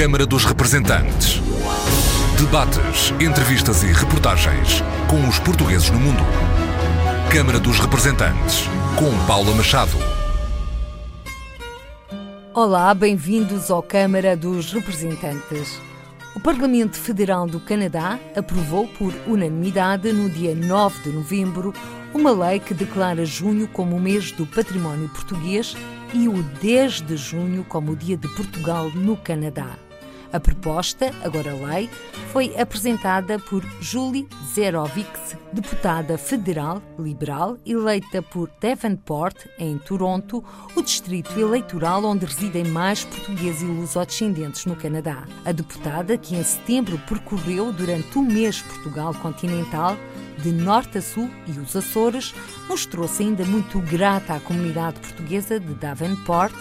Câmara dos Representantes. Debates, entrevistas e reportagens com os portugueses no mundo. Câmara dos Representantes, com Paula Machado. Olá, bem-vindos ao Câmara dos Representantes. O Parlamento Federal do Canadá aprovou por unanimidade no dia 9 de novembro uma lei que declara junho como o mês do património português e o 10 de junho como o Dia de Portugal no Canadá. A proposta, agora lei, foi apresentada por Julie Zerovics, deputada federal liberal eleita por Devonport, em Toronto, o distrito eleitoral onde residem mais portugueses e lusodescendentes no Canadá. A deputada, que em setembro percorreu durante um mês Portugal continental, de norte a sul e os Açores, mostrou-se ainda muito grata à comunidade portuguesa de Davenport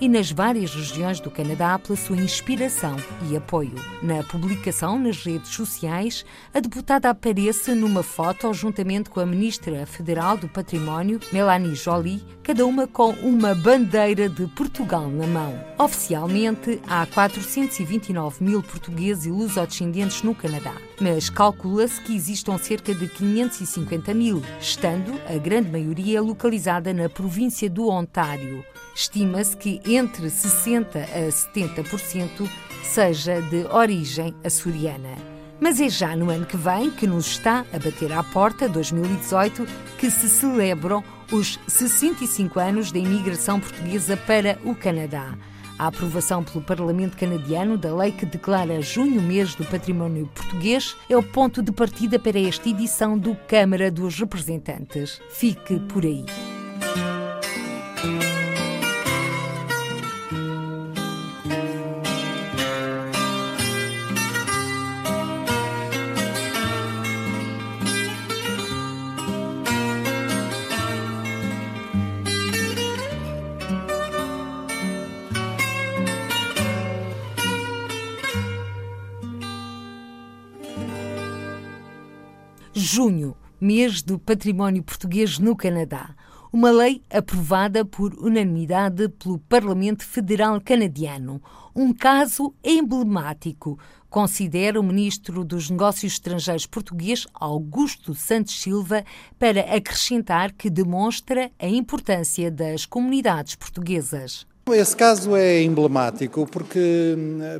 e nas várias regiões do Canadá pela sua inspiração e apoio. Na publicação nas redes sociais, a deputada aparece numa foto juntamente com a ministra federal do Património, Melanie Joly, cada uma com uma bandeira de Portugal na mão. Oficialmente, há 429 mil portugueses e lusodescendentes no Canadá, mas calcula-se que existam cerca de 550 mil, estando a grande maioria localizada na província do Ontário. Estima-se que entre 60% a 70% seja de origem açoriana. Mas é já no ano que vem, que nos está a bater à porta, 2018, que se celebram os 65 anos da imigração portuguesa para o Canadá. A aprovação pelo Parlamento canadiano da lei que declara junho mês do património português é o ponto de partida para esta edição do Câmara dos Representantes. Fique por aí. Mês do património português no Canadá. Uma lei aprovada por unanimidade pelo Parlamento Federal Canadiano. Um caso emblemático, considera o ministro dos Negócios Estrangeiros português, Augusto Santos Silva, para acrescentar que demonstra a importância das comunidades portuguesas. Esse caso é emblemático porque,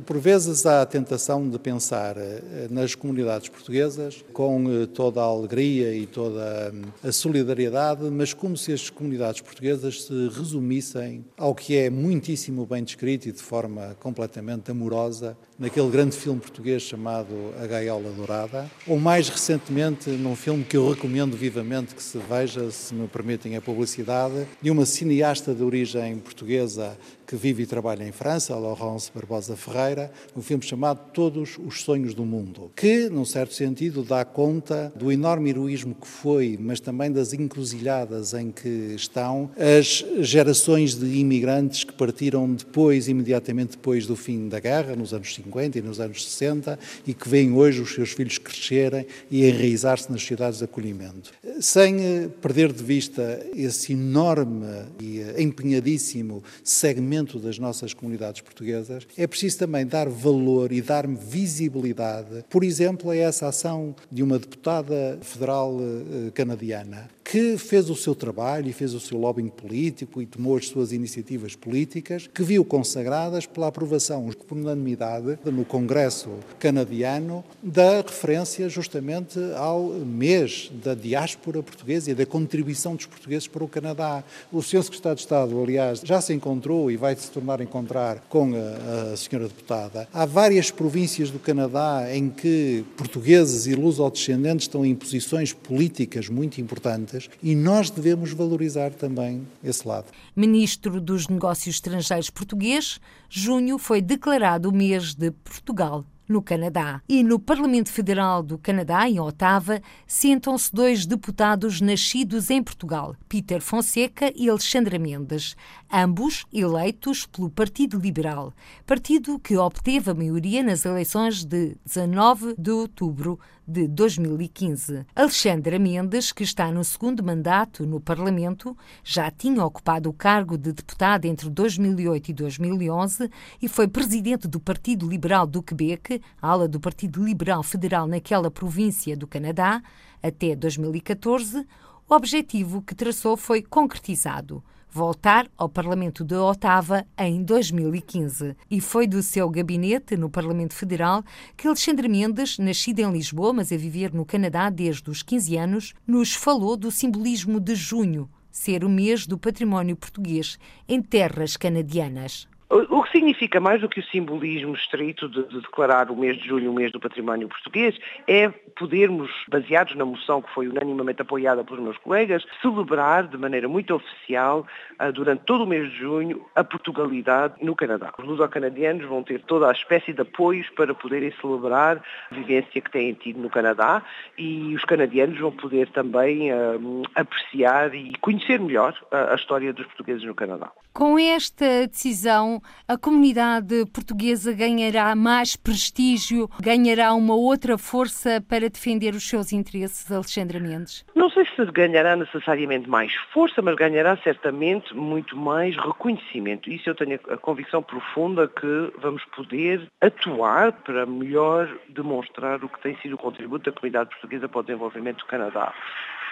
por vezes, há a tentação de pensar eh, nas comunidades portuguesas com eh, toda a alegria e toda a solidariedade, mas como se as comunidades portuguesas se resumissem ao que é muitíssimo bem descrito e de forma completamente amorosa naquele grande filme português chamado A Gaiola Dourada, ou mais recentemente num filme que eu recomendo vivamente que se veja, se me permitem a publicidade, de uma cineasta de origem portuguesa que vive e trabalha em França, Laurence Barbosa Ferreira, um filme chamado Todos os Sonhos do Mundo, que, num certo sentido, dá conta do enorme heroísmo que foi, mas também das encruzilhadas em que estão as gerações de imigrantes que partiram depois, imediatamente depois do fim da guerra, nos anos 50 e nos anos 60, e que veem hoje os seus filhos crescerem e enraizar-se nas sociedades de acolhimento. Sem eh, perder de vista esse enorme e eh, empenhadíssimo segmento das nossas comunidades portuguesas, é preciso também dar valor e dar visibilidade, por exemplo, a essa ação de uma deputada federal eh, canadiana que fez o seu trabalho e fez o seu lobbying político e tomou as suas iniciativas políticas, que viu consagradas pela aprovação por unanimidade no Congresso canadiano da referência justamente ao mês da diáspora portuguesa e da contribuição dos portugueses para o Canadá. O Sr. Secretário de Estado, aliás, já se encontrou e vai se tornar a encontrar com a, a senhora deputada. Há várias províncias do Canadá em que portugueses e luso-descendentes estão em posições políticas muito importantes e nós devemos valorizar também esse lado. Ministro dos Negócios Estrangeiros português, junho foi declarado o mês de Portugal no Canadá. E no Parlamento Federal do Canadá, em Ottawa, sentam-se dois deputados nascidos em Portugal, Peter Fonseca e Alexandra Mendes, ambos eleitos pelo Partido Liberal, partido que obteve a maioria nas eleições de 19 de outubro de 2015. Alexandra Mendes, que está no segundo mandato no Parlamento, já tinha ocupado o cargo de deputada entre 2008 e 2011 e foi presidente do Partido Liberal do Quebec, ala do Partido Liberal Federal naquela província do Canadá, até 2014. O objetivo que traçou foi concretizado voltar ao Parlamento de Ottawa em 2015. E foi do seu gabinete no Parlamento Federal que Alexandre Mendes, nascido em Lisboa, mas a viver no Canadá desde os 15 anos, nos falou do simbolismo de junho, ser o mês do património português em terras canadianas. O que significa mais do que o simbolismo estrito de, de, declarar o mês de julho o mês do património português é podermos, baseados na moção que foi unanimamente apoiada pelos meus colegas, celebrar de maneira muito oficial, durante todo o mês de junho, a Portugalidade no Canadá. Os luso-canadianos vão ter toda a espécie de apoios para poderem celebrar a vivência que têm tido no Canadá e os canadianos vão poder também uh, apreciar e conhecer melhor a, a história dos portugueses no Canadá. Com esta decisão, a comunidade portuguesa ganhará mais prestígio, ganhará uma outra força para defender os seus interesses, Alexandra Mendes? Não sei se ganhará necessariamente mais força, mas ganhará certamente muito mais reconhecimento. Isso eu tenho a convicção profunda que vamos poder atuar para melhor demonstrar o que tem sido o contributo da comunidade portuguesa para o desenvolvimento do Canadá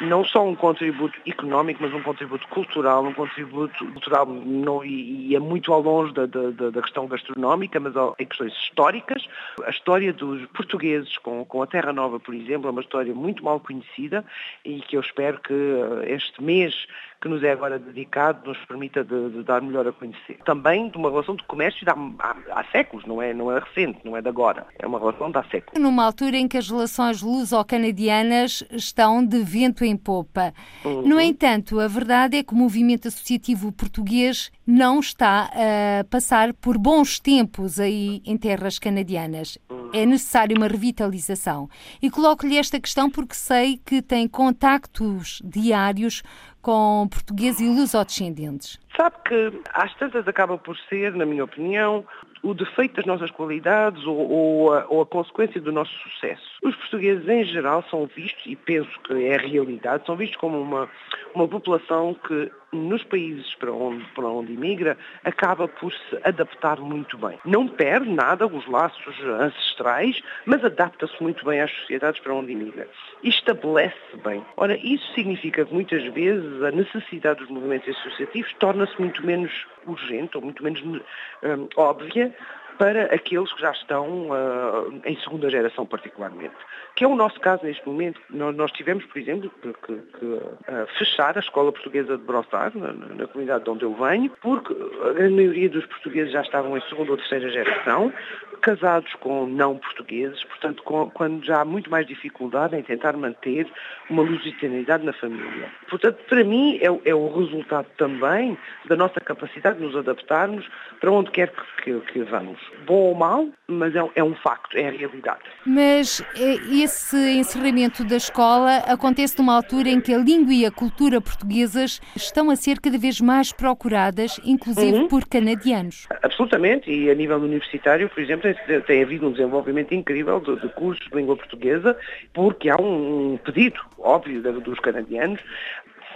não só um contributo económico, mas um contributo cultural, um contributo cultural não, e, e é muito ao longe da, da, da, questão gastronómica, mas em questões históricas. A história dos portugueses com, com a Terra Nova, por exemplo, é uma história muito mal conhecida e que eu espero que eh, este mês que nos é agora dedicado nos permita de, de dar melhor a conhecer. Também de uma relação de comércio de há, há, há, séculos, não é, não é recente, não é de agora, é uma relação de há séculos. Numa altura em que as relações luso-canadianas estão de vento em popa. Uhum. No entanto, a verdade é que o movimento associativo português não está a passar por bons tempos aí em terras canadianas. É necessário uma revitalização. E coloco-lhe esta questão porque sei que tem contactos diários com portugueses e lusodescendentes? Sabe que às tantas acaba por ser, na minha opinião, o defeito das nossas qualidades ou, ou, a, ou, a, consequência do nosso sucesso. Os portugueses em geral são vistos, e penso que é a realidade, são vistos como uma, uma população que nos países para onde, para onde imigra, acaba por se adaptar muito bem. Não perde nada os laços ancestrais, mas adapta-se muito bem às sociedades para onde imigra. E estabelece bem. Ora, isso significa que muitas vezes a necessidade dos movimentos associativos torna-se muito menos urgente ou muito menos um, óbvia para aqueles que já estão uh, em segunda geração particularmente. Que é o nosso caso neste momento. Nós, tivemos, por exemplo, que, que, que uh, fechar a Escola Portuguesa de Brossard, na, na, comunidade de onde eu venho, porque a grande maioria dos portugueses já estavam em segunda ou terceira geração, casados com não portugueses, portanto, com, quando já há muito mais dificuldade em tentar manter uma lusitanidade na família. Portanto, para mim, é, é, o resultado também da nossa capacidade de nos adaptarmos para onde quer que, que, que vamos. Bom ou mal, mas é, é, um facto, é a realidade. Mas eh, esse encerramento da escola acontece numa altura em que a língua e a cultura portuguesas estão a ser cada vez mais procuradas, inclusive uhum. por canadianos. Absolutamente, e a nível universitário, por exemplo, tem havido um desenvolvimento incrível de, de cursos de língua portuguesa, porque há um pedido óbvio dos canadianos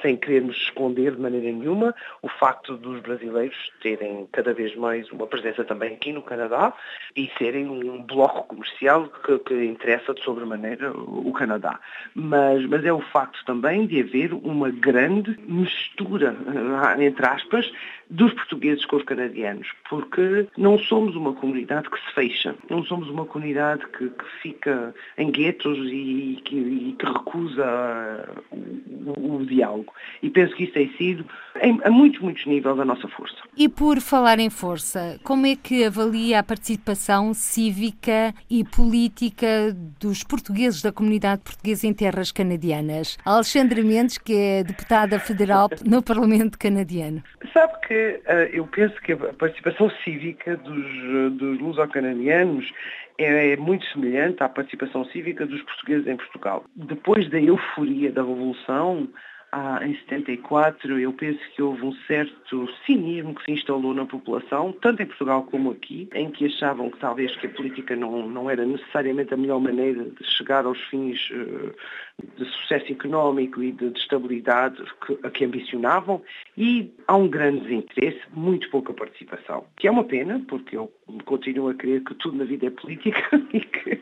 sem querermos esconder de maneira nenhuma o facto dos brasileiros terem cada vez mais uma presença também aqui no Canadá e serem um bloco comercial que, que interessa de sobremaneira o Canadá. Mas, mas é o facto também de haver uma grande mistura, eh, entre aspas, dos portugueses com os canadianos, porque não somos uma comunidade que se fecha, não somos uma comunidade que, que fica em guetos e que, e que recusa o, o, diálogo. E penso que isso tem sido em, a muitos, muitos níveis a nossa força. E por falar em força, como é que avalia a participação cívica e política dos portugueses da comunidade portuguesa em terras canadianas? Alexandre Mendes, que é deputada federal no Parlamento canadiano. Sabe que eh, eu penso que a participação cívica dos, dos luso-canadianos é, é muito semelhante à participação cívica dos portugueses em Portugal. Depois da euforia da Revolução, ah, em 74, eu penso que houve um certo cinismo que se instalou na população, tanto em Portugal como aqui, em que achavam que talvez que a política não, não era necessariamente a melhor maneira de chegar aos fins uh, de sucesso económico e de, de estabilidade que, a que ambicionavam. E há um grande desinteresse, muito pouca participação, que é uma pena, porque eu continuo a crer que tudo na vida é política e que,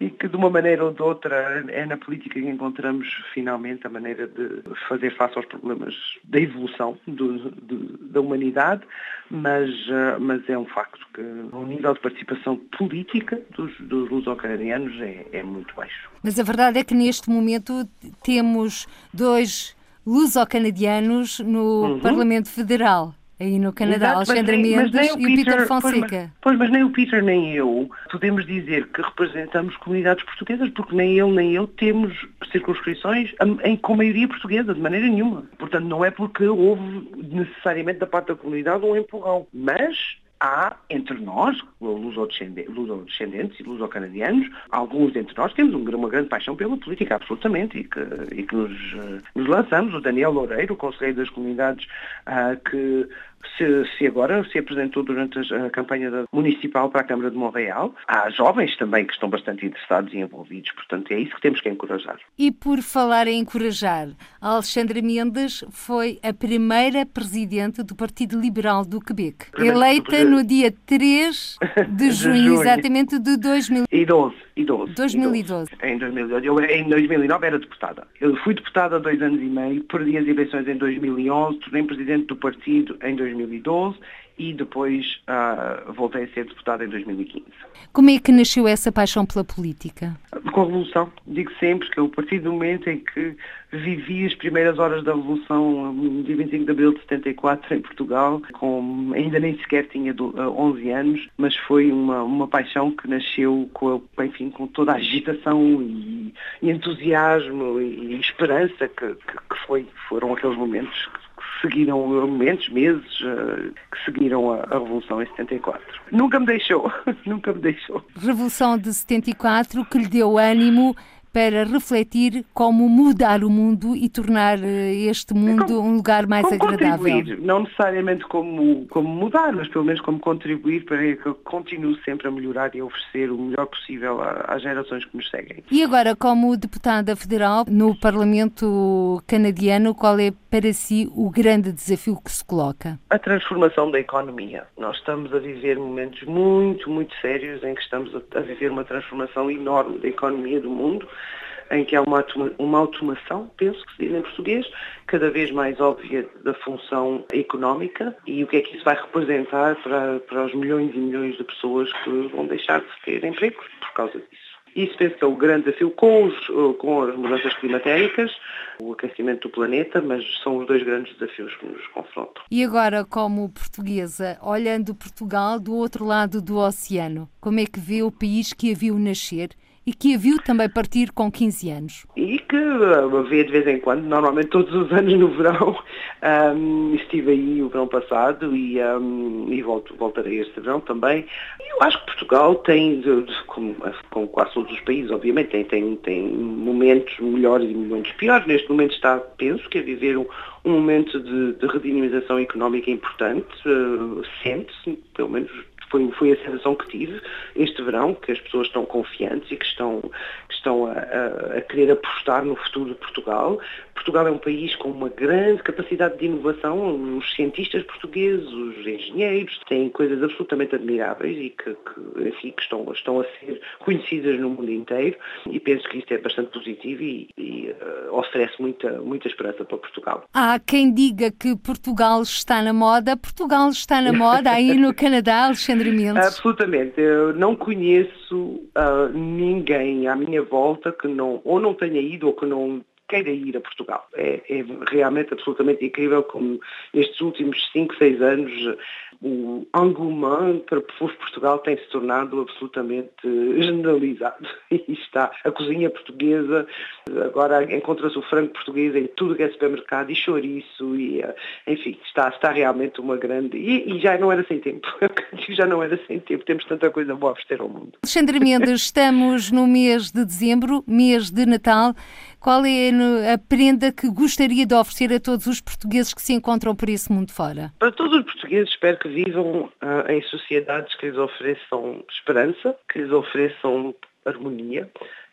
e que de uma maneira ou de outra é na política que encontramos finalmente a maneira de fazer face aos problemas da evolução do, de, da humanidade, mas, eh, mas é um facto que o nível de participação política dos, dos luso-canadianos é, é muito baixo. Mas a verdade é que neste momento temos dois luso-canadianos no uhum. Parlamento Federal aí no Canadá, Exato, Alexandra nem, Mendes e o Peter, Fonseca. Pois mas, pois, mas nem o Peter nem eu podemos dizer que representamos comunidades portuguesas, porque nem ele nem eu temos circunscrições em, com maioria portuguesa, de maneira nenhuma. Portanto, não é porque houve necessariamente da parte da comunidade um empurrão, mas há entre nós, luso-descendentes e luso-canadianos, alguns entre nós temos uma grande paixão pela política, absolutamente, e que, e que nos, eh, nos lançamos. O Daniel Loureiro, o Conselheiro das Comunidades, uh, que se, se, agora se apresentou durante a campanha municipal para a Câmara de Montreal. Há jovens também que estão bastante interessados e envolvidos, portanto é isso que temos que encorajar. E por falar em encorajar, Alexandra Mendes foi a primeira presidente do Partido Liberal do Quebec, eleita no dia 3 de junho, exatamente de 2012. 2012. 2012. Em 2012. Eu, em 2009 era deputada. Eu fui deputada há dois anos e meio, perdi as eleições em 2011, tornei presidente do partido em 2012 e depois uh, voltei a ser deputada em 2015. Como é que nasceu essa paixão pela política? Com a Revolução. Digo sempre que a partir do momento em que vivi as primeiras horas da Revolução, dia 25 de abril de 74, em Portugal, com, ainda nem sequer tinha 11 anos, mas foi uma, uma paixão que nasceu com, enfim, com toda a agitação e, e entusiasmo e, e esperança que, que, que foi, foram aqueles momentos que seguiram momentos, meses, uh, que seguiram a, a, Revolução em 74. Nunca me deixou, nunca me deixou. Revolução de 74 que lhe deu ânimo para refletir como mudar o mundo e tornar eh, este mundo como, um lugar mais agradável. Não necessariamente como, como mudar, mas pelo menos como contribuir para que eu continue sempre a melhorar e a oferecer o melhor possível às gerações que nos seguem. E agora, como deputada federal no Parlamento canadiano, qual é para si o grande desafio que se coloca? A transformação da economia. Nós estamos a viver momentos muito, muito sérios em que estamos a viver uma transformação enorme da economia do mundo em que há uma, uma automação, penso que se diz em português, cada vez mais óbvia da função económica e o que é que isso vai representar para, para os milhões e milhões de pessoas que vão deixar de ter empregos por causa disso. Isso penso que é o grande desafio com, os, com as mudanças climatéricas, o aquecimento do planeta, mas são os dois grandes desafios que nos confrontam. E agora, como portuguesa, olhando Portugal do outro lado do oceano, como é que vê o país que a viu nascer e que a viu também partir com 15 anos. E que a vê de vez em quando, normalmente todos os anos no verão. Um, estive aí o verão passado e, um, e volto, voltarei este verão também. Eu acho que Portugal tem, como, como quase todos os países, obviamente, tem, tem, tem momentos melhores e momentos piores. Neste momento está, penso, que a viver um, um momento de, de redinamização económica importante. Uh, Sente-se, pelo menos foi, foi a sensação que tive este verão, que as pessoas estão confiantes e que estão, que estão a, a, a querer apostar no futuro de Portugal. Portugal é um país com uma grande capacidade de inovação. Os cientistas portugueses, os engenheiros, têm coisas absolutamente admiráveis e que, que, enfim, que estão, estão a ser conhecidas no mundo inteiro. E penso que isto é bastante positivo e, e uh, oferece muita, muita esperança para Portugal. Há quem diga que Portugal está na moda. Portugal está na moda aí no Canadá, Alexandre Mendes? Absolutamente. Eu não conheço uh, ninguém à minha volta que não, ou não tenha ido ou que não queira ir a Portugal. É, é, realmente absolutamente incrível como nestes últimos 5, 6 anos o engouement para o povo Portugal tem se tornado absolutamente generalizado. E está a cozinha portuguesa, agora encontra-se o frango português em tudo que é supermercado, e chouriço, e, eh, enfim, está, está realmente uma grande... E, e já não era sem tempo, já não era sem tempo, temos tanta coisa boa a oferecer ao mundo. Alexandre Mendes, estamos no mês de dezembro, mês de Natal. Qual é a prenda que gostaria de oferecer a todos os portugueses que se encontram por esse mundo fora? Para todos os portugueses, espero que vivam uh, em sociedades que lhes ofereçam esperança, que lhes ofereçam harmonia,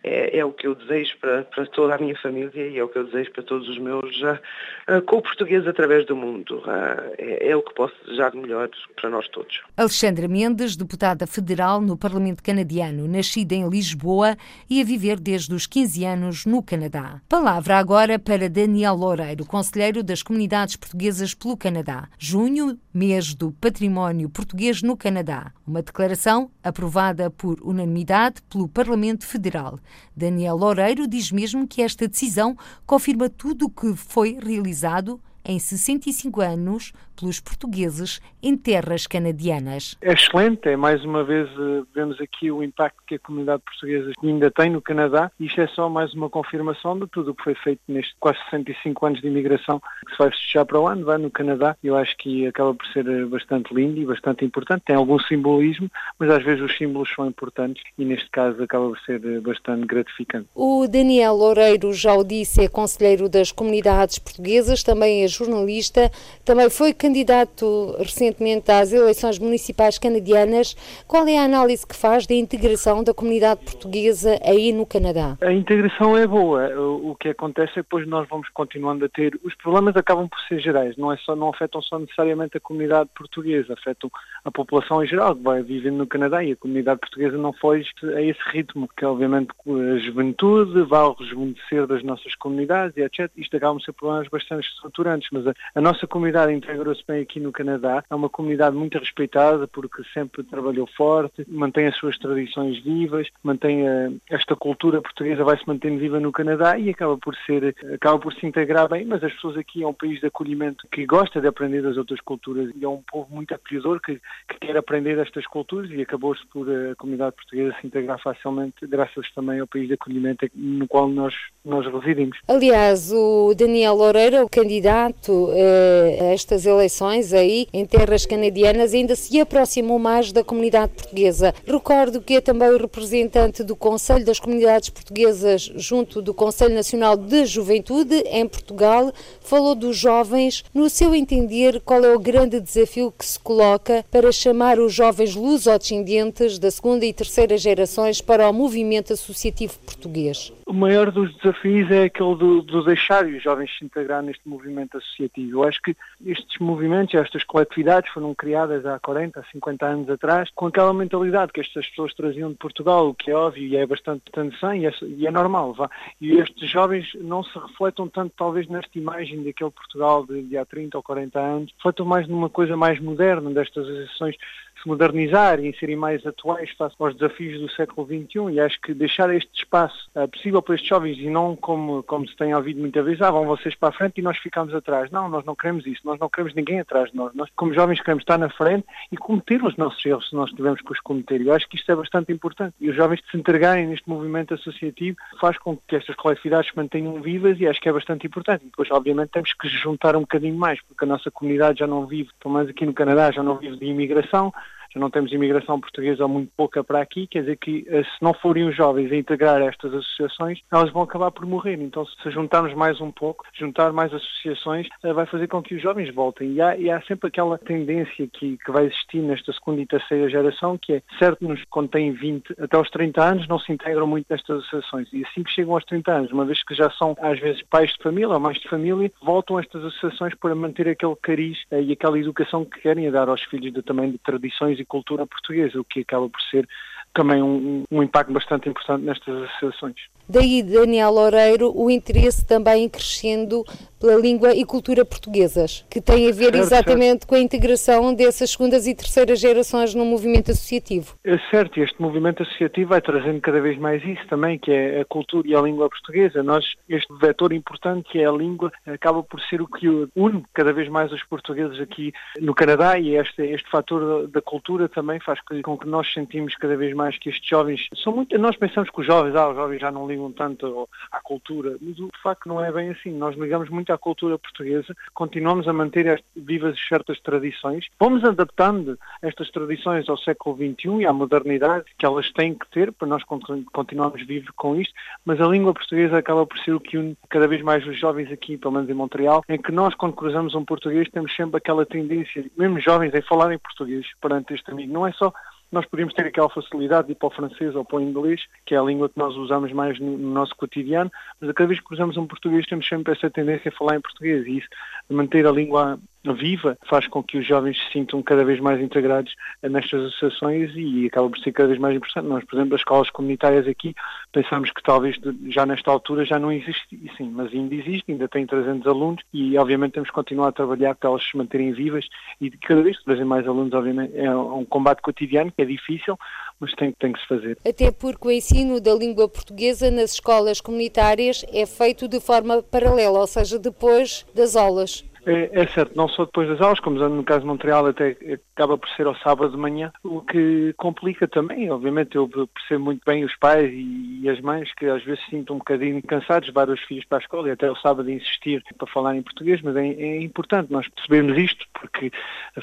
é, é, o que eu desejo para, para, toda a minha família e é o que eu desejo para todos os meus uh, uh, co-portugueses através do mundo. Uh, é, é, o que posso desejar de melhor para nós todos. Alexandra Mendes, deputada federal no Parlamento Canadiano, nascida em Lisboa e a viver desde os 15 anos no Canadá. Palavra agora para Daniel Loureiro, conselheiro das comunidades portuguesas pelo Canadá. Junho, mês do património português no Canadá. Uma declaração aprovada por unanimidade pelo Parlamento Federal. Daniel Loureiro diz mesmo que esta decisão confirma tudo o que foi realizado em 65 anos pelos portugueses em terras canadianas. É excelente, é mais uma vez eh, vemos aqui o impacto que a comunidade portuguesa ainda tem no Canadá. Isto é só mais uma confirmação de tudo o que foi feito nestes quase 65 anos de imigração que se vai fechar para o ano, vai no Canadá. Eu acho que acaba por ser eh, bastante lindo e bastante importante. Tem algum simbolismo, mas às vezes os símbolos são importantes e neste caso acaba por ser eh, bastante gratificante. O Daniel Loureiro já o disse, é conselheiro das comunidades portuguesas, também é jornalista, também foi candidato recentemente às eleições municipais canadianas. Qual é a análise que faz da integração da comunidade portuguesa aí no Canadá? A integração é boa. O que acontece é que depois nós vamos continuando a ter. Os problemas acabam por ser gerais, não, é só, não afetam só necessariamente a comunidade portuguesa, afetam a população em geral que vai vivendo no Canadá e a comunidade portuguesa não foge a esse ritmo, que é obviamente a juventude vai ao rejuvenescer das nossas comunidades e etc. Isto acabam por ser problemas bastante estruturantes, mas a, a nossa comunidade integrou se bem aqui no Canadá. É uma comunidade muito respeitada porque sempre trabalhou forte, mantém as suas tradições vivas, mantém a, eh, esta cultura portuguesa vai se mantendo viva no Canadá e acaba por ser acaba por se integrar bem, mas as pessoas aqui é um país de acolhimento que gosta de aprender das outras culturas e é um povo muito acolhedor que, que quer aprender estas culturas e acabou-se por a comunidade portuguesa se integrar facilmente graças também ao país de acolhimento no qual nós, nós residimos. Aliás, o Daniel Loureiro, o candidato eh, a estas eleições aí em terras canadianas, ainda se aproximou mais da comunidade portuguesa. Recordo que é também o representante do Conselho das Comunidades Portuguesas junto do Conselho Nacional de Juventude em Portugal. Falou dos jovens. No seu entender, qual é o grande desafio que se coloca para chamar os jovens lusodescendentes da segunda e terceira gerações para o movimento associativo português? O maior dos desafios é aquele do, do deixar os jovens se integrar neste movimento associativo. Eu acho que estes movimentos, estas coletividades foram criadas há 40, 50 anos atrás, com aquela mentalidade que estas pessoas traziam de Portugal, o que é óbvio e é bastante tradição e é, e é normal. Vá. E estes jovens não se refletam tanto, talvez, nesta imagem daquele Portugal de, de há 30 ou 40 anos, refletam mais numa coisa mais moderna, destas associações se modernizar e serem mais atuais face aos desafios do século XXI e acho que deixar este espaço uh, possível para estes jovens e não como, como se tem ouvido muitas vezes, ah, vão vocês para a frente e nós ficamos atrás. Não, nós não queremos isso, nós não queremos ninguém atrás de nós. Nós, como jovens, queremos estar na frente e cometer os nossos erros se nós tivermos que os cometer. Eu acho que isto é bastante importante. E os jovens se entregarem neste movimento associativo faz com que estas coletividades se mantenham vivas e acho que é bastante importante. E depois, obviamente, temos que juntar um bocadinho mais, porque a nossa comunidade já não vive, pelo menos aqui no Canadá, já não vive de imigração, não temos imigração portuguesa ou muito pouca para aqui, quer dizer que eh, se não forem os jovens a integrar estas associações, elas vão acabar por morrer. Então, se juntarmos mais um pouco, juntar mais associações, eh, vai fazer com que os jovens voltem. E há, e há sempre aquela tendência que, que vai existir nesta segunda e terceira geração, que é, certo-nos, quando têm 20 até aos 30 anos, não se integram muito nestas associações. E assim que chegam aos 30 anos, uma vez que já são, às vezes, pais de família ou mães de família, voltam a estas associações para manter aquele cariz eh, e aquela educação que querem dar aos filhos de, também de tradições e cultura portuguesa, o que acaba por ser também um, um impacto bastante importante nestas associações. Daí, Daniel Loureiro, o interesse também crescendo pela língua e cultura portuguesas, que tem a ver certo, exatamente certo. com a integração dessas segundas e terceiras gerações no movimento associativo. É certo, este movimento associativo vai trazendo cada vez mais isso também, que é a cultura e a língua portuguesa. Nós, este vetor importante que é a língua, acaba por ser o que une cada vez mais os portugueses aqui no Canadá e este, este fator da cultura também faz com que nós sentimos cada vez mais que estes jovens são muito. Nós pensamos que os jovens, ah, os jovens já não ligam tanto à cultura, mas de facto não é bem assim. Nós ligamos muito à cultura portuguesa, continuamos a manter vivas certas tradições, vamos adaptando estas tradições ao século XXI e à modernidade que elas têm que ter para nós continuarmos vivos com isto, mas a língua portuguesa acaba por ser o que une cada vez mais os jovens aqui, pelo menos em Montreal, em que nós, quando cruzamos um português, temos sempre aquela tendência, mesmo jovens, em falar em português perante este amigo. Não é só nós podemos ter aquela facilidade de ir para o francês ou para o inglês, que é a língua que nós usamos mais no, no nosso cotidiano, mas cada vez que usamos um português temos sempre essa tendência a falar em português e isso, manter a língua viva faz com que os jovens se sintam cada vez mais integrados nestas associações e acaba por ser cada vez mais importante. Nós, por exemplo, as escolas comunitárias aqui, pensamos que talvez já nesta altura já não existe, sim, mas ainda existe, ainda tem 300 alunos e obviamente temos que continuar a trabalhar para elas se manterem vivas e cada vez que trazem mais alunos, obviamente, é um combate cotidiano que é difícil, mas tem, tem que se fazer. Até porque o ensino da língua portuguesa nas escolas comunitárias é feito de forma paralela, ou seja, depois das aulas. É, é, certo, não só depois das aulas, como no caso de Montreal até acaba por ser ao sábado de manhã, o que complica também, obviamente eu percebo muito bem os pais e, e as mães que às vezes se um bocadinho cansados de levar os filhos para a escola e até ao sábado insistir para falar em português, mas é, é importante nós percebermos isto porque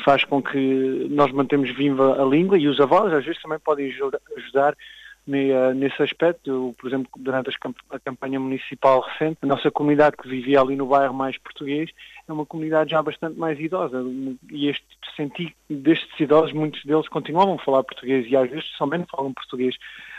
faz com que nós mantemos viva a língua e os avós às vezes também podem ajudar nesse aspecto. Eu, por exemplo, durante a campanha municipal recente, a nossa comunidade que vivia ali no bairro mais português é uma comunidade já bastante mais idosa e este senti destes idosos, muitos deles continuavam a falar português e às vezes somente falam português,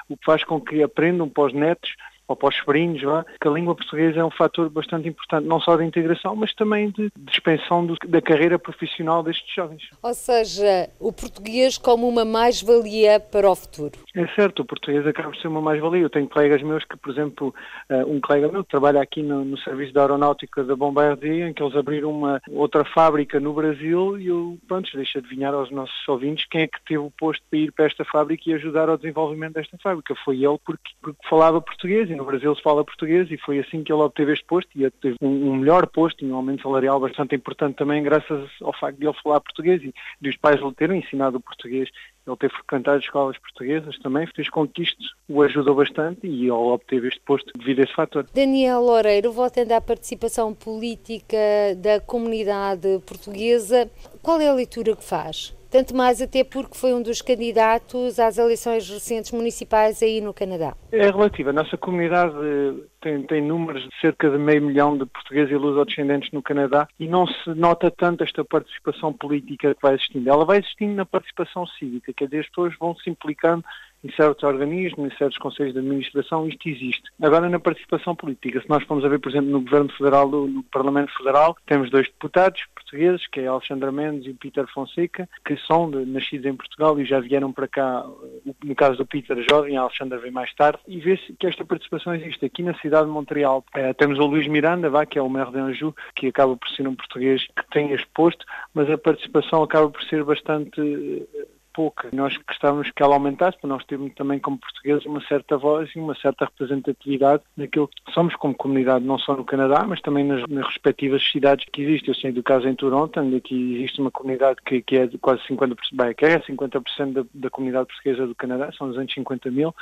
o que faz com que aprendam para os netos ou para os sobrinhos, que a língua portuguesa é um fator bastante importante, não só da integração, mas também de, de expansão do, da carreira profissional destes jovens. Ou seja, o português como uma mais-valia para o futuro. É certo, o português acaba por ser uma mais-valia. Eu tenho colegas meus que, por exemplo, eh, um colega meu que trabalha aqui no, no Serviço da Aeronáutica da Bombardier, em que eles abriram uma outra fábrica no Brasil e eu, pronto, deixa de adivinhar aos nossos ouvintes quem é que teve o posto para ir para esta fábrica e ajudar ao desenvolvimento desta fábrica. Foi ele porque, porque falava português no Brasil se fala português e foi assim que ele obteve este posto e teve um, um melhor posto e um aumento salarial bastante importante também graças ao facto de ele falar português e de os pais lhe terem ensinado o português. Ele ter frequentado escolas portuguesas também fez com que isto o ajudou bastante e ele obteve este posto devido a esse fator. Daniel Loureiro, voltando à participação política da comunidade portuguesa, qual é a leitura que faz? Tanto mais até porque foi um dos candidatos às eleições recentes municipais aí no Canadá. É relativo. A nossa comunidade tem, tem números de cerca de meio milhão de portugueses e lusodescendentes no Canadá e não se nota tanto esta participação política que vai existindo. Ela vai existindo na participação cívica, quer dizer, as pessoas vão se implicando em certos organismos, em certos conselhos de administração, isto existe. Agora, na participação política, se nós formos a ver, por exemplo, no Governo Federal, no Parlamento Federal, temos dois deputados portugueses, que é Alexandre Mendes e Peter Fonseca, que são de, nascidos em Portugal e já vieram para cá, no caso do Peter jovem, a vem mais tarde, e vê-se que esta participação existe. Aqui na cidade de Montreal eh, temos o Luís Miranda, vá, que é o maire de Anjou, que acaba por ser um português que tem exposto, mas a participação acaba por ser bastante eh, pouca. Nós gostávamos que ela aumentasse para nós termos também como portugueses uma certa voz e uma certa representatividade naquilo que somos como comunidade, não só no Canadá, mas também nas, nas respectivas cidades que existem. Eu sei do caso em Toronto, onde aqui existe uma comunidade que, que é de quase 50%, bem, que é 50% da, da comunidade portuguesa do Canadá, são 250 mil,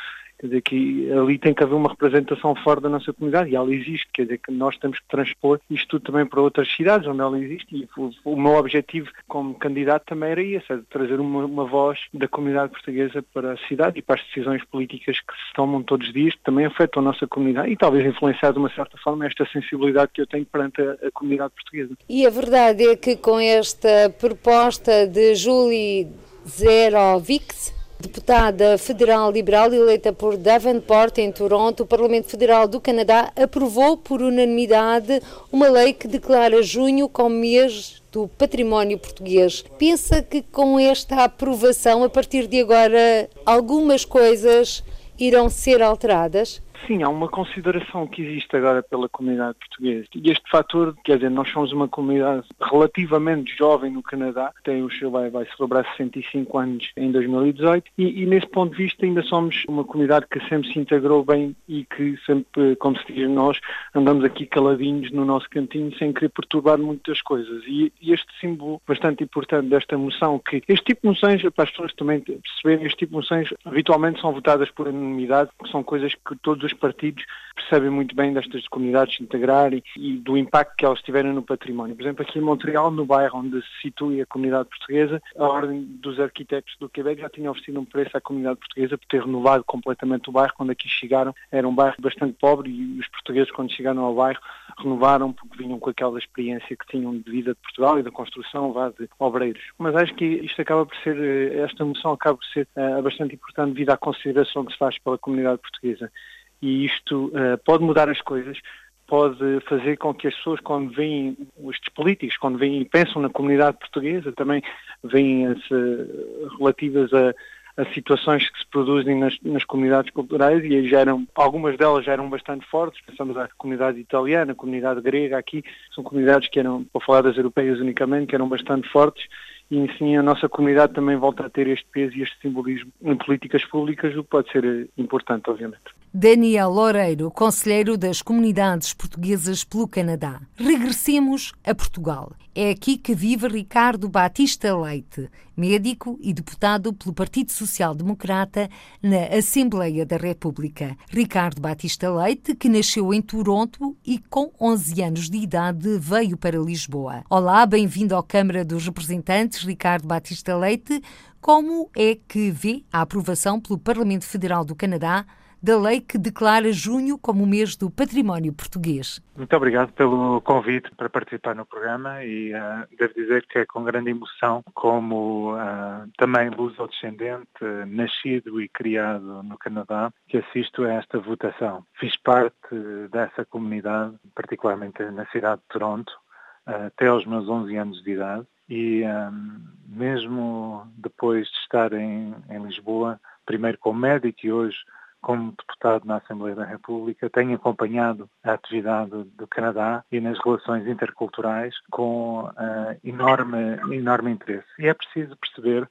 Quer dizer que ali tem que haver uma representação fora da nossa comunidade e ela existe, quer dizer que nós temos que transpor isto tudo também para outras cidades onde ela existe e o, o meu objetivo como candidato também era esse, é trazer uma, uma, voz da comunidade portuguesa para a cidade e para as decisões políticas que se tomam todos os dias, que também afetam a nossa comunidade e talvez influenciar de uma certa forma esta sensibilidade que eu tenho perante a, a comunidade portuguesa. E a verdade é que com esta proposta de Julie Zerovics, Deputada federal liberal eleita por Davenport, em Toronto, o Parlamento Federal do Canadá aprovou por unanimidade uma lei que declara junho como mês do património português. Pensa que com esta aprovação, a partir de agora, algumas coisas irão ser alteradas? Sim, há uma consideração que existe agora pela comunidade portuguesa. E este fator, quer dizer, nós somos uma comunidade relativamente jovem no Canadá, tem o seu vai, vai celebrar 65 anos em 2018, e, e, nesse ponto de vista ainda somos uma comunidade que sempre se integrou bem e que sempre, como se diz, nós andamos aqui caladinhos no nosso cantinho sem querer perturbar muitas coisas. E, e este símbolo bastante importante desta moção, que este tipo de moções, para as pessoas também perceberem, este tipo de moções habitualmente são votadas por unanimidade, que são coisas que todos os partidos percebem muito bem destas comunidades se integrar e, e, do impacto que elas tiveram no património. Por exemplo, aqui em Montreal, no bairro onde se situa a comunidade portuguesa, a Ordem dos Arquitetos do Quebec já tinha oferecido um preço à comunidade portuguesa por ter renovado completamente o bairro. Quando aqui chegaram, era um bairro bastante pobre e os portugueses, quando chegaram ao bairro, renovaram porque vinham com aquela experiência que tinham de vida de Portugal e da construção vá, de obreiros. Mas acho que isto acaba por ser, eh, esta moção acaba por ser uh, bastante importante devido à consideração que se faz pela comunidade portuguesa e isto uh, pode mudar as coisas, pode fazer com que as pessoas, quando veem estes políticos, quando veem e pensam na comunidade portuguesa, também veem as uh, relativas a, a, situações que se produzem nas, nas, comunidades culturais e já eram, algumas delas já eram bastante fortes, pensamos na comunidade italiana, a comunidade grega aqui, são comunidades que eram, para falar das europeias unicamente, que eram bastante fortes e assim a nossa comunidade também volta a ter este peso e este simbolismo em políticas públicas, o que pode ser eh, importante, obviamente. Daniel Loureiro, conselheiro das comunidades portuguesas pelo Canadá. Regressemos a Portugal. É aqui que vive Ricardo Batista Leite, médico e deputado pelo Partido Social Democrata na Assembleia da República. Ricardo Batista Leite, que nasceu em Toronto e com 11 anos de idade veio para Lisboa. Olá, bem-vindo à Câmara dos Representantes, Ricardo Batista Leite. Como é que vê a aprovação pelo Parlamento Federal do Canadá da lei que declara junho como o mês do património português. Muito obrigado pelo convite para participar no programa e uh, devo dizer que é com grande emoção como uh, também luso-descendente, nascido e criado no Canadá, que assisto a esta votação. Fiz parte dessa comunidade, particularmente na cidade de Toronto, até aos meus 11 anos de idade e um, mesmo depois de estar em, em Lisboa, primeiro como médico e hoje como deputado na Assembleia da República, tenho acompanhado a atividade do Canadá e nas relações interculturais com uh, enorme, enorme interesse. E é preciso perceber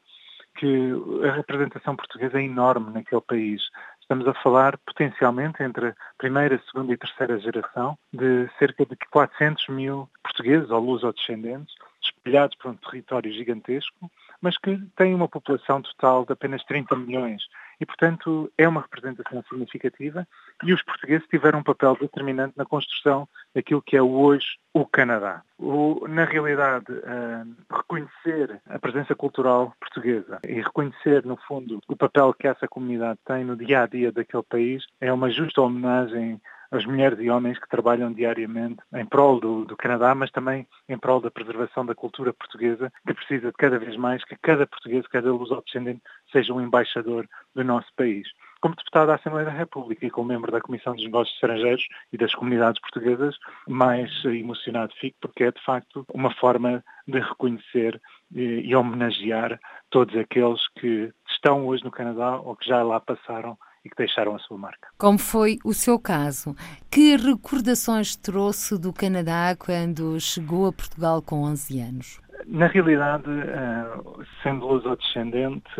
que a representação portuguesa é enorme naquele país. Estamos a falar potencialmente entre a primeira, segunda e terceira geração de cerca de 400 mil portugueses ou luso-descendentes espalhados por um território gigantesco, mas que têm uma população total de apenas 30 milhões e, portanto, é uma representação significativa e os portugueses tiveram um papel determinante na construção daquilo que é hoje o Canadá. O, na realidade, uh, reconhecer a presença cultural portuguesa e reconhecer, no fundo, o papel que essa comunidade tem no dia a dia daquele país é uma justa homenagem as mulheres e homens que trabalham diariamente em prol do, do, Canadá, mas também em prol da preservação da cultura portuguesa, que precisa de cada vez mais que cada português, cada luso-descendente seja um embaixador do nosso país. Como deputado da Assembleia da República e como membro da Comissão dos Negócios Estrangeiros e das comunidades portuguesas, mais emocionado fico porque é de facto uma forma de reconhecer e, homenagear todos aqueles que estão hoje no Canadá ou que já lá passaram e que deixaram a sua marca. Como foi o seu caso? Que recordações trouxe do Canadá quando chegou a Portugal com 11 anos? Na realidade, eh, sendo luso-descendente,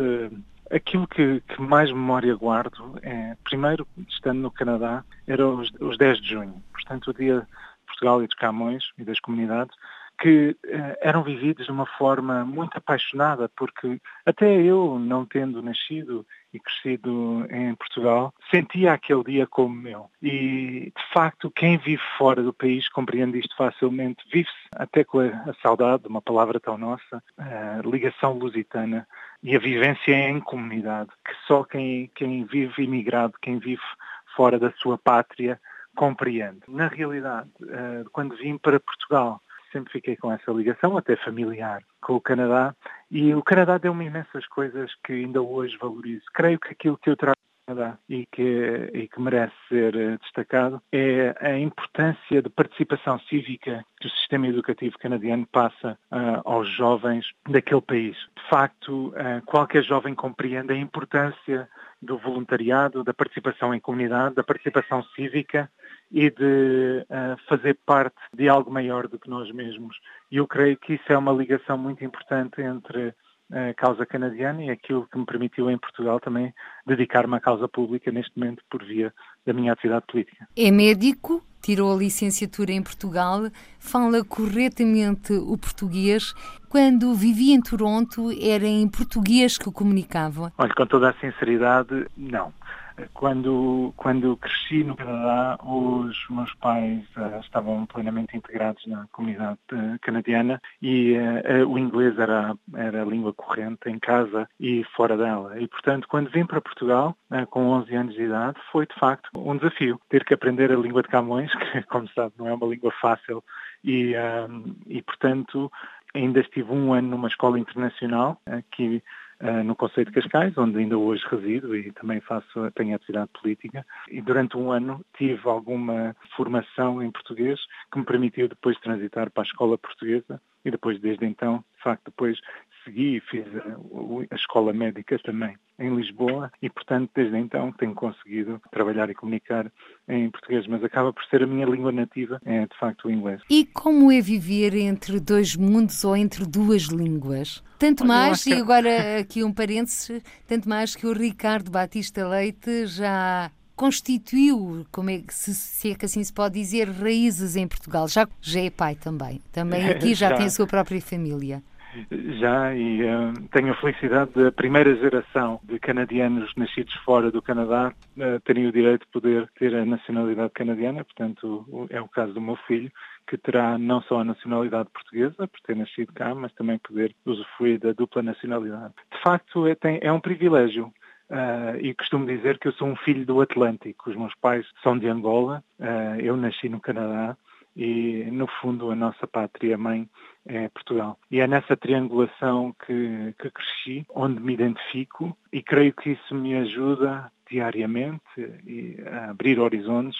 aquilo que, que, mais memória guardo é, primeiro, estando no Canadá, era os, os 10 de junho, portanto o dia de Portugal e dos Camões e das comunidades, que eh, eram vividos de uma forma muito apaixonada, porque até eu, não tendo nascido e crescido em Portugal, sentia aquele dia como meu. E, de facto, quem vive fora do país compreende isto facilmente. Vive-se até com a, a, saudade, uma palavra tão nossa, a ligação lusitana e a vivência em comunidade, que só quem, quem vive imigrado, quem vive fora da sua pátria, compreende. Na realidade, eh, quando vim para Portugal, sempre fiquei com essa ligação, até familiar, com o Canadá. E o Canadá deu-me imensas coisas que ainda hoje valorizo. Creio que aquilo que eu trago do Canadá e que, e que merece ser eh, destacado é a importância de participação cívica que o sistema educativo canadiano passa uh, aos jovens daquele país. De facto, uh, qualquer jovem compreende a importância do voluntariado, da participação em comunidade, da participação cívica e de uh, fazer parte de algo maior do que nós mesmos. E eu creio que isso é uma ligação muito importante entre a causa canadiana e aquilo que me permitiu em Portugal também dedicar-me à causa pública neste momento por via da minha atividade política. É médico, tirou a licenciatura em Portugal, fala corretamente o português. Quando vivia em Toronto, era em português que comunicava? Olha, com toda a sinceridade, não. Quando, quando cresci no Canadá, os meus pais uh, estavam plenamente integrados na comunidade uh, canadiana e uh, o inglês era, era a língua corrente em casa e fora dela. E, portanto, quando vim para Portugal, com 11 anos de idade, foi de facto um desafio ter que aprender a língua de Camões, que, como sabe, não é uma língua fácil. E, e portanto, ainda estive um ano numa escola internacional que no Conselho de Cascais, onde ainda hoje resido e também faço, tenho atividade política. E durante um ano tive alguma formação em português que me permitiu depois transitar para a escola portuguesa e depois, desde então, de facto, depois segui e fiz a, a escola médica também em Lisboa e, portanto, desde então tenho conseguido trabalhar e comunicar em português, mas acaba por ser a minha língua nativa, é de facto o inglês. E como é viver entre dois mundos ou entre duas línguas? Tanto mais, que... e agora aqui um parênteses, tanto mais que o Ricardo Batista Leite já constituiu, como é que se, se, é que assim se pode dizer, raízes em Portugal. Já, já é pai também. Também aqui já, já. tem a sua própria família. Já, e uh, tenho a felicidade da primeira geração de canadianos nascidos fora do Canadá uh, terem o direito de poder ter a nacionalidade canadiana, portanto é o caso do meu filho, que terá não só a nacionalidade portuguesa, por ter nascido cá, mas também poder usufruir da dupla nacionalidade. De facto, é, tem, é um privilégio. Uh, e costumo dizer que eu sou um filho do Atlântico. Os meus pais são de Angola, uh, eu nasci no Canadá e, no fundo, a nossa pátria-mãe é Portugal. E é nessa triangulação que, que cresci, onde me identifico e creio que isso me ajuda diariamente a abrir horizontes,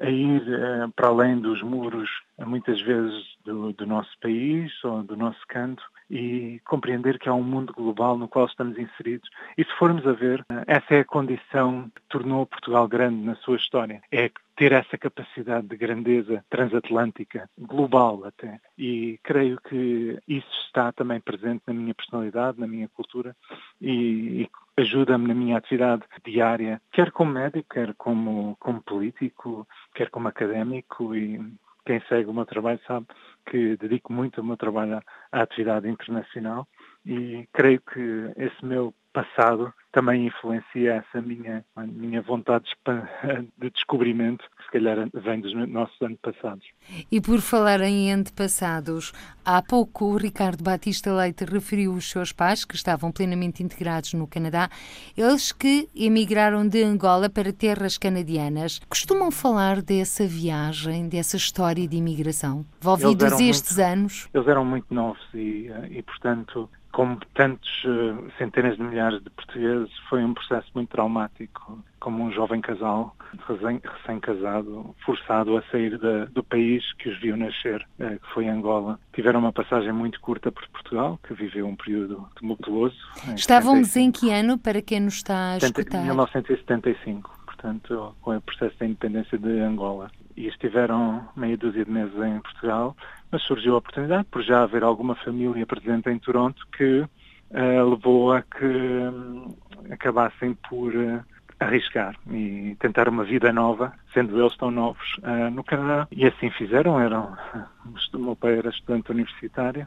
a ir uh, para além dos muros, muitas vezes, do, do, nosso país ou do nosso canto e compreender que há um mundo global no qual estamos inseridos. E se formos a ver, uh, essa é a condição que tornou Portugal grande na sua história. É ter essa capacidade de grandeza transatlântica, global até. E creio que isso está também presente na minha personalidade, na minha cultura e, e ajuda-me na minha atividade diária, quer como médico, quer como, como político, quer como académico e quem segue o meu trabalho sabe que dedico muito o meu trabalho à, atividade internacional e creio que esse meu passado também influencia essa minha, minha vontade de descobrimento, que se calhar vem dos nossos antepassados. E por falar em antepassados, há pouco o Ricardo Batista Leite referiu os seus pais, que estavam plenamente integrados no Canadá, eles que emigraram de Angola para terras canadianas. Costumam falar dessa viagem, dessa história de imigração, envolvidos estes muito, anos? Eles eram muito novos e, e portanto, como tantos uh, centenas de milhares de portugueses, foi um processo muito traumático. Como um jovem casal, recém-casado, forçado a sair da, do país que os viu nascer, uh, que foi Angola. Tiveram uma passagem muito curta por Portugal, que viveu um período tumultuoso. Estávamos 75. em que ano, para quem nos está a escutar? 1975, portanto, com o processo da independência de Angola e estiveram meia dúzia de meses em Portugal, mas surgiu a oportunidade, por já haver alguma família presente em Toronto, que uh, levou a que um, acabassem por uh, arriscar e tentar uma vida nova, sendo eles tão novos uh, no Canadá. E assim fizeram, eram, o meu pai era estudante universitário,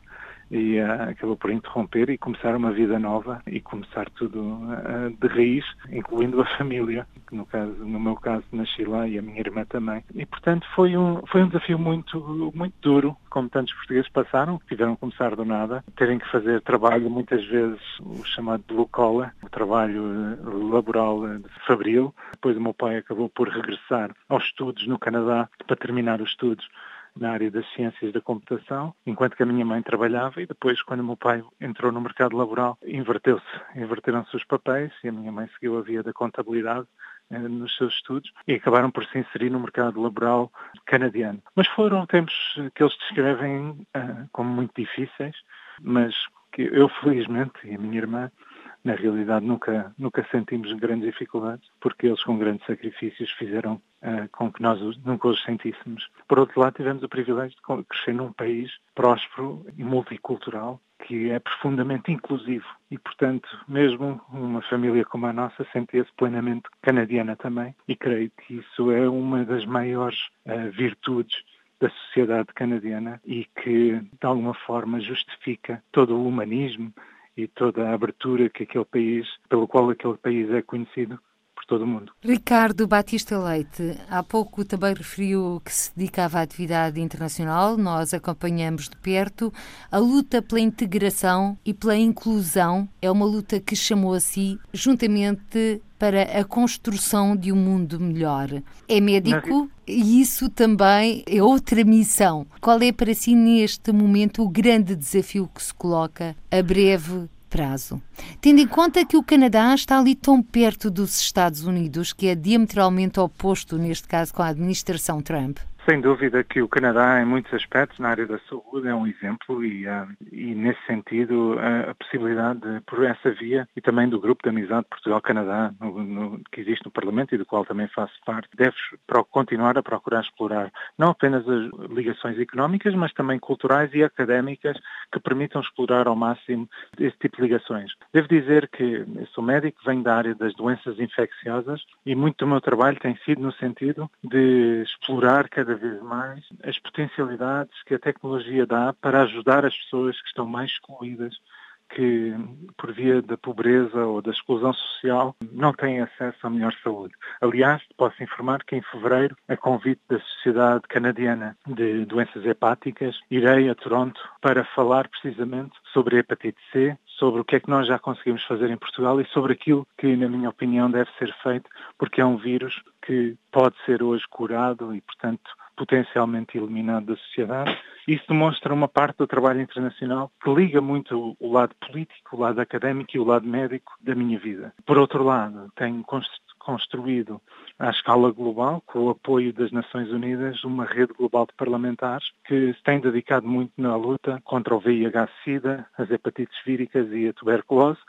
e uh, acabou por interromper e começar uma vida nova e começar tudo uh, de raiz, incluindo a família, que no, caso, no meu caso nasci lá e a minha irmã também. E portanto foi um, foi um desafio muito, muito duro, como tantos portugueses passaram, que tiveram que começar do nada, terem que fazer trabalho muitas vezes o chamado blue collar, o trabalho eh, laboral de fabril. Depois o meu pai acabou por regressar aos estudos no Canadá para terminar os estudos na área das ciências da computação, enquanto que a minha mãe trabalhava e depois, quando o meu pai entrou no mercado laboral, inverteu-se. Inverteram-se os papéis e a minha mãe seguiu a via da contabilidade eh, nos seus estudos e acabaram por se inserir no mercado laboral canadiano. Mas foram tempos que eles descrevem uh, como muito difíceis, mas que eu felizmente e a minha irmã na realidade nunca, nunca sentimos grandes dificuldades, porque eles com grandes sacrifícios fizeram uh, com que nós nunca os sentíssemos. Por outro lado, tivemos o privilégio de crescer num país próspero e multicultural, que é profundamente inclusivo e, portanto, mesmo uma família como a nossa sentia-se plenamente canadiana também e creio que isso é uma das maiores uh, virtudes da sociedade canadiana e que, de alguma forma, justifica todo o humanismo e toda a abertura que aquele país, pelo qual aquele país é conhecido, todo o mundo. Ricardo Batista Leite, há pouco também referiu que se dedicava à atividade internacional. Nós acompanhamos de perto a luta pela integração e pela inclusão. É uma luta que chamou a si, juntamente para a construção de um mundo melhor. É médico e isso também é outra missão. Qual é para si, neste momento, o grande desafio que se coloca a breve prazo. Tendo em conta que o Canadá está ali tão perto dos Estados Unidos, que é diametralmente oposto, neste caso, com a administração Trump. Sem dúvida que o Canadá, em muitos aspectos, na área da saúde, é um exemplo e, uh, e nesse sentido, a possibilidade, de, por essa via e também do Grupo de Amizade Portugal-Canadá, que existe no Parlamento e do qual também faço parte, deve continuar a procurar explorar não apenas as ligações económicas, mas também culturais e académicas que permitam explorar ao máximo esse tipo de ligações. Devo dizer que sou médico, venho da área das doenças infecciosas e muito do meu trabalho tem sido no sentido de explorar cada cada vez mais as potencialidades que a tecnologia dá para ajudar as pessoas que estão mais excluídas, que por via da pobreza ou da exclusão social não têm acesso à melhor saúde. Aliás, posso informar que em fevereiro, a convite da Sociedade Canadiana de Doenças Hepáticas, irei a Toronto para falar precisamente sobre a hepatite C, sobre o que é que nós já conseguimos fazer em Portugal e sobre aquilo que, na minha opinião, deve ser feito, porque é um vírus que pode ser hoje curado e, portanto, potencialmente eliminado da sociedade. Isso demonstra uma parte do trabalho internacional que liga muito o lado político, o lado académico e o lado médico da minha vida. Por outro lado, tenho construído à escala global, com o apoio das Nações Unidas, uma rede global de parlamentares que se tem dedicado muito na luta contra o VIH-Sida, as hepatites víricas e a tuberculose,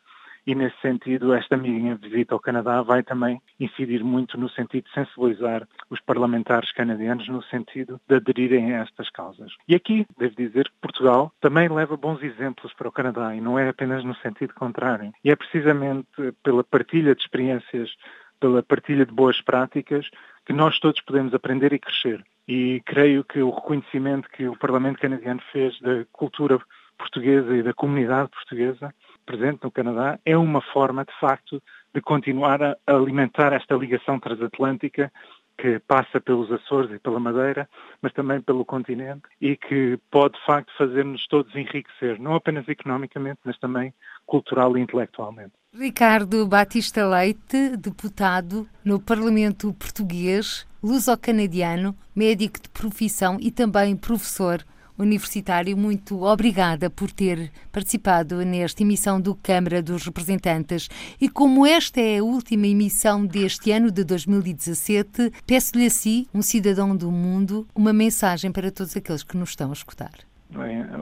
e nesse sentido esta minha visita ao Canadá vai também incidir muito no sentido de sensibilizar os parlamentares canadianos no sentido de aderirem a estas causas. E aqui devo dizer que Portugal também leva bons exemplos para o Canadá e não é apenas no sentido contrário. E é precisamente pela partilha de experiências, pela partilha de boas práticas que nós todos podemos aprender e crescer. E creio que o reconhecimento que o Parlamento canadiano fez da cultura portuguesa e da comunidade portuguesa presente no Canadá é uma forma, de facto, de continuar a alimentar esta ligação transatlântica que passa pelos Açores e pela Madeira, mas também pelo continente e que pode, de facto, fazer-nos todos enriquecer, não apenas economicamente, mas também cultural e intelectualmente. Ricardo Batista Leite, deputado no Parlamento Português, luso-canadiano, médico de profissão e também professor universitário, muito obrigada por ter participado nesta emissão do Câmara dos Representantes. E como esta é a última emissão deste ano de 2017, peço-lhe a si, um cidadão do mundo, uma mensagem para todos aqueles que nos estão a escutar.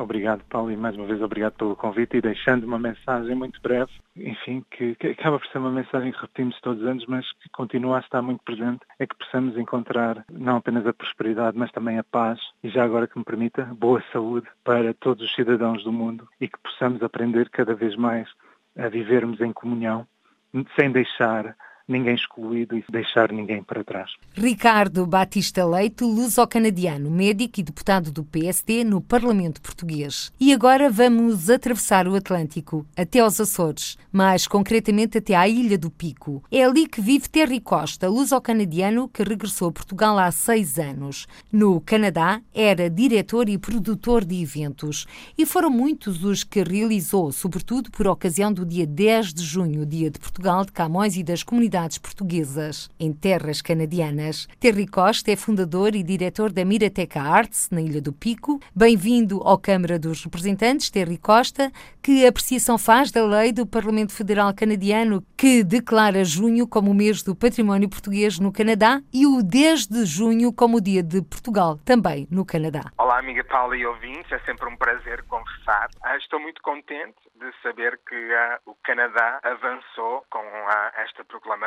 Obrigado, Paulo, e mais uma vez obrigado pelo convite e deixando uma mensagem muito breve, enfim, que, que acaba por ser uma mensagem que repetimos todos os anos, mas que continua a estar muito presente, é que possamos encontrar não apenas a prosperidade, mas também a paz e já agora que me permita, boa saúde para todos os cidadãos do mundo e que possamos aprender cada vez mais a vivermos em comunhão, sem deixar ninguém excluído e deixar ninguém para trás. Ricardo Batista Leite, luso-canadiano, médico e deputado do PSD no Parlamento Português. E agora vamos atravessar o Atlântico, até aos Açores, mais concretamente até à Ilha do Pico. É ali que vive Terry Costa, luso-canadiano que regressou a Portugal há seis anos. No Canadá, era diretor e produtor de eventos. E foram muitos os que realizou, sobretudo por ocasião do dia 10 de junho, Dia de Portugal, de Camões e das Comunidades comunidades portuguesas em terras canadianas. Terry Costa é fundador e diretor da Mirateca Arts, na Ilha do Pico. Bem-vindo ao Câmara dos Representantes, Terry Costa. Que apreciação faz da lei do Parlamento Federal Canadiano que declara junho como o mês do património português no Canadá e o 10 de junho como o Dia de Portugal, também no Canadá? Olá, amiga Paula e ouvintes, é sempre um prazer conversar. Ah, estou muito contente de saber que uh, o Canadá avançou com uh, esta proclamação,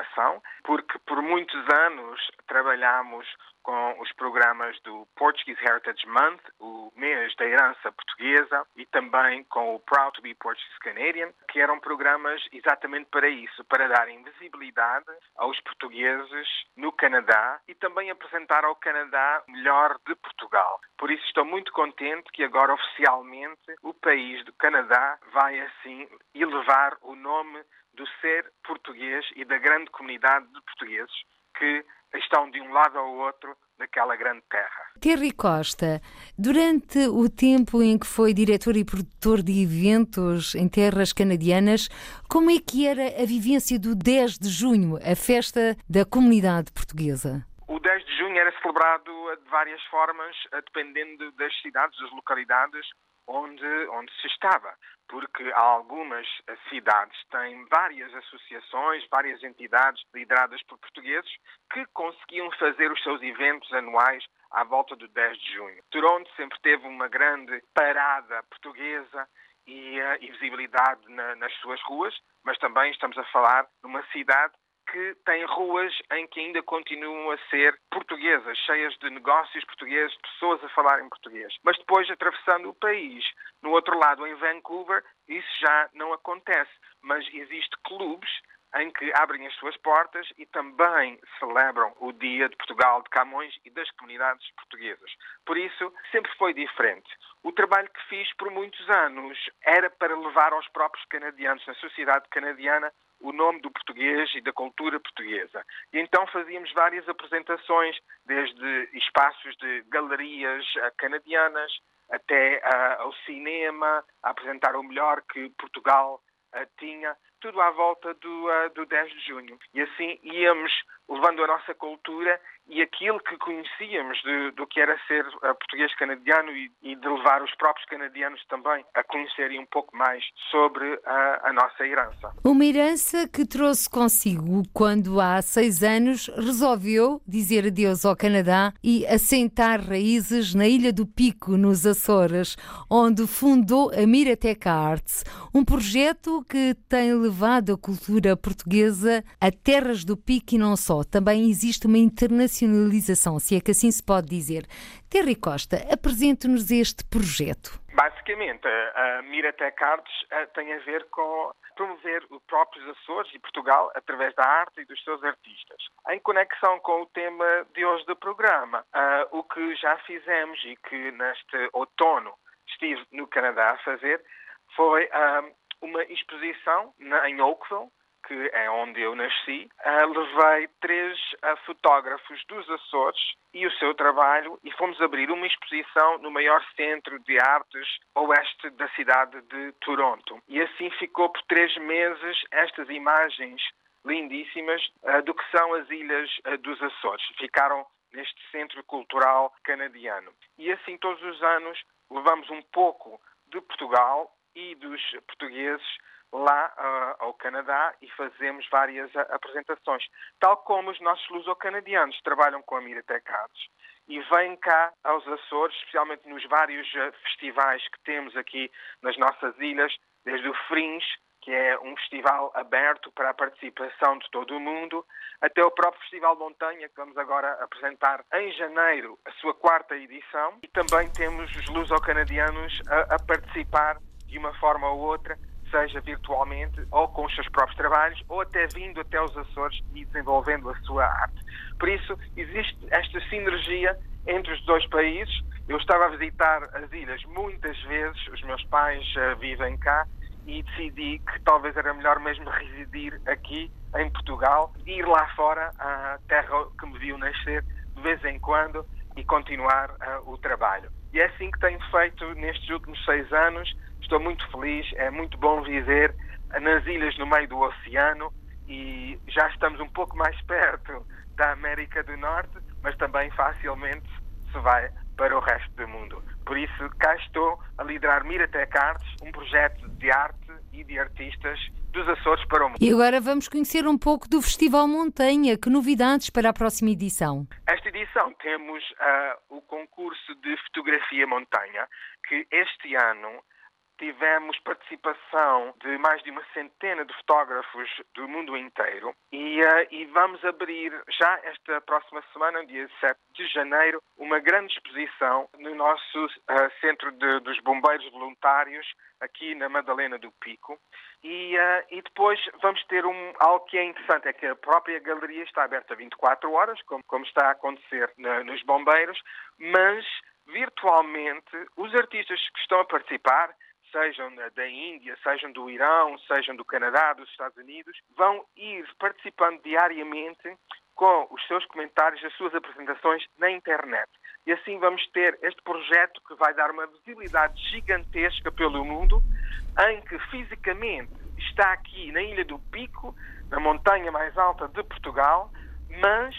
porque por muitos anos trabalhamos com os programas do Portuguese Heritage Month, o mês da herança portuguesa, e também com o Proud to be Portuguese Canadian, que eram programas exatamente para isso, para darem visibilidade aos portugueses no Canadá e também apresentar ao Canadá melhor de Portugal. Por isso estou muito contente que agora oficialmente o país do Canadá vai assim elevar o nome do ser português e da grande comunidade de portugueses que estão de um lado ao outro daquela grande terra. Terry Costa, durante o tempo em que foi diretor e produtor de eventos em terras canadianas, como é que era a vivência do 10 de junho, a festa da comunidade portuguesa? O 10 de junho era celebrado de várias formas, dependendo das cidades, das localidades onde, onde se estava, porque algumas cidades têm várias associações, várias entidades lideradas por portugueses que conseguiam fazer os seus eventos anuais à volta do 10 de junho. Toronto sempre teve uma grande parada portuguesa e, uh, e visibilidade na, nas suas ruas, mas também estamos a falar de uma cidade que tem ruas em que ainda continuam a ser portuguesas, cheias de negócios portugueses, de pessoas a falar em português. Mas depois, atravessando o país, no outro lado, em Vancouver, isso já não acontece. Mas existem clubes em que abrem as suas portas e também celebram o Dia de Portugal de Camões e das comunidades portuguesas. Por isso, sempre foi diferente. O trabalho que fiz por muitos anos era para levar aos próprios canadianos, na sociedade canadiana, o nome do português e da cultura portuguesa. E então fazíamos várias apresentações, desde espaços de galerias eh, canadianas até uh, ao cinema, a apresentar o melhor que Portugal uh, tinha tudo à volta do, uh, do 10 de junho. E assim íamos levando a nossa cultura e aquilo que conhecíamos de, do que era ser uh, português canadiano e, e, de levar os próprios canadianos também a conhecerem um pouco mais sobre uh, a nossa herança. Uma herança que trouxe consigo quando há seis anos resolveu dizer adeus ao Canadá e assentar raízes na Ilha do Pico, nos Açores, onde fundou a Mirateca Arts, um projeto que tem levado a cultura portuguesa a terras do Pico e não só. Também existe uma internacionalização, se é que assim se pode dizer. Terry Costa, apresente-nos este projeto. Basicamente, a Miratec Arts eh, tem a ver com promover os próprios Açores e Portugal através da arte e dos seus artistas. Em conexão com o tema de hoje do programa, o que já fizemos e que neste outono estive no Canadá a fazer foi uma exposição na, em Oakville, que é onde eu nasci, uh, levei três uh, fotógrafos dos Açores e o seu trabalho e fomos abrir uma exposição no maior centro de artes oeste da cidade de Toronto. E assim ficou por três meses estas imagens lindíssimas uh, do que são as ilhas dos Açores. Ficaram neste centro cultural canadiano. E assim todos os anos levamos um pouco de Portugal e dos portugueses lá uh, ao Canadá e fazemos várias uh, apresentações. Tal como os nossos luso-canadianos trabalham com a Miratec Arts e vêm cá aos Açores, especialmente nos vários uh, festivais que temos aqui nas nossas ilhas, desde o Fringe, que é um festival aberto para a participação de todo o mundo, até o próprio Festival Montanha, que vamos agora apresentar em janeiro a sua quarta edição, e também temos os luso-canadianos a, a participar de uma forma ou outra seja virtualmente ou com os seus próprios trabalhos ou até vindo até os Açores e desenvolvendo a sua arte. Por isso, existe esta sinergia entre os dois países. Eu estava a visitar as ilhas muitas vezes, os meus pais uh, vivem cá e decidi que talvez era melhor mesmo residir aqui em Portugal, ir lá fora, à terra que me viu nascer de vez em quando e continuar uh, o trabalho. E é assim que tenho feito nestes últimos seis anos Estou muito feliz, é muito bom viver nas ilhas no meio do oceano e já estamos um pouco mais perto da América do Norte, mas também facilmente se vai para o resto do mundo. Por isso, cá estou a liderar Miratec Artes, um projeto de arte e de artistas dos Açores para o mundo. E agora vamos conhecer um pouco do Festival Montanha. Que novidades para a próxima edição? Esta edição temos uh, o concurso de fotografia montanha, que este ano tivemos participação de mais de uma centena de fotógrafos do mundo inteiro e, uh, e, vamos abrir já esta próxima semana, dia 7 de janeiro, uma grande exposição no nosso uh, Centro de, dos Bombeiros Voluntários, aqui na Madalena do Pico. E, uh, e depois vamos ter um, algo que é interessante, é que a própria galeria está aberta 24 horas, como, como está a acontecer na, nos Bombeiros, mas virtualmente os artistas que estão a participar sejam da Índia, sejam do Irão, sejam do Canadá, dos Estados Unidos, vão ir participando diariamente com os seus comentários, as suas apresentações na internet. E assim vamos ter este projeto que vai dar uma visibilidade gigantesca pelo mundo, em que fisicamente está aqui na Ilha do Pico, na montanha mais alta de Portugal, mas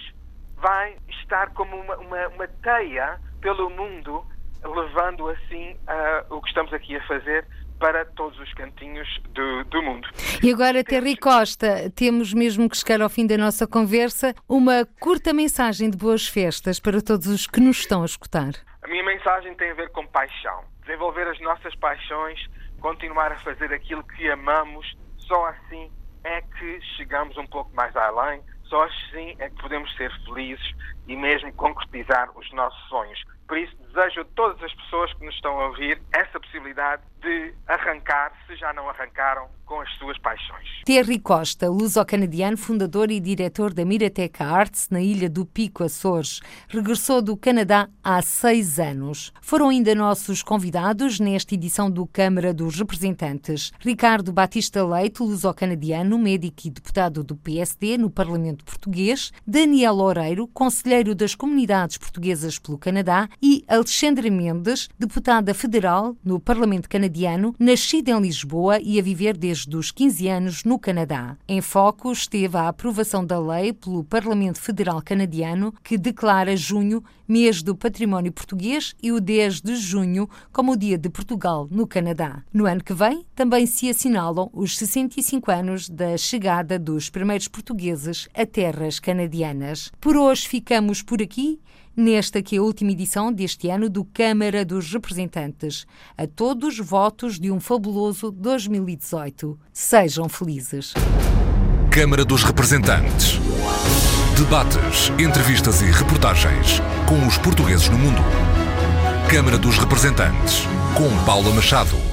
vai estar como uma, uma, uma teia pelo mundo levando assim uh, o que estamos aqui a fazer para todos os cantinhos do, do, mundo. E agora, Terry Costa, temos mesmo que chegar ao fim da nossa conversa, uma curta mensagem de boas festas para todos os que nos estão a escutar. A minha mensagem tem a ver com paixão. Desenvolver as nossas paixões, continuar a fazer aquilo que amamos, só assim é que chegamos um pouco mais além, só assim é que podemos ser felizes e mesmo concretizar os nossos sonhos. Por isso, desejo a todas as pessoas que nos estão a ouvir essa possibilidade de arrancar, se já não arrancaram, com as suas paixões. Terry Costa, luso-canadiano, fundador e diretor da Mirateca Arts na ilha do Pico, Açores, regressou do Canadá há seis anos. Foram ainda nossos convidados nesta edição do Câmara dos Representantes. Ricardo Batista Leite, luso-canadiano, médico e deputado do PSD no Parlamento Português, Daniel Loureiro, conselheiro das comunidades portuguesas pelo Canadá e Alexandra Mendes, deputada federal no Parlamento canadiano, nascida em Lisboa e a viver desde os 15 anos no Canadá. Em foco esteve a aprovação da lei pelo Parlamento Federal Canadiano que declara junho mês do património português e o 10 de junho como o Dia de Portugal no Canadá. No ano que vem também se assinalam os 65 anos da chegada dos primeiros portugueses a terras canadianas. Por hoje ficamos por aqui nesta que é a última edição deste ano do Câmara dos Representantes. A todos votos de um fabuloso 2018. Sejam felizes. Câmara dos Representantes. Debates, entrevistas e reportagens com os portugueses no mundo. Câmara dos Representantes, com Paula Machado.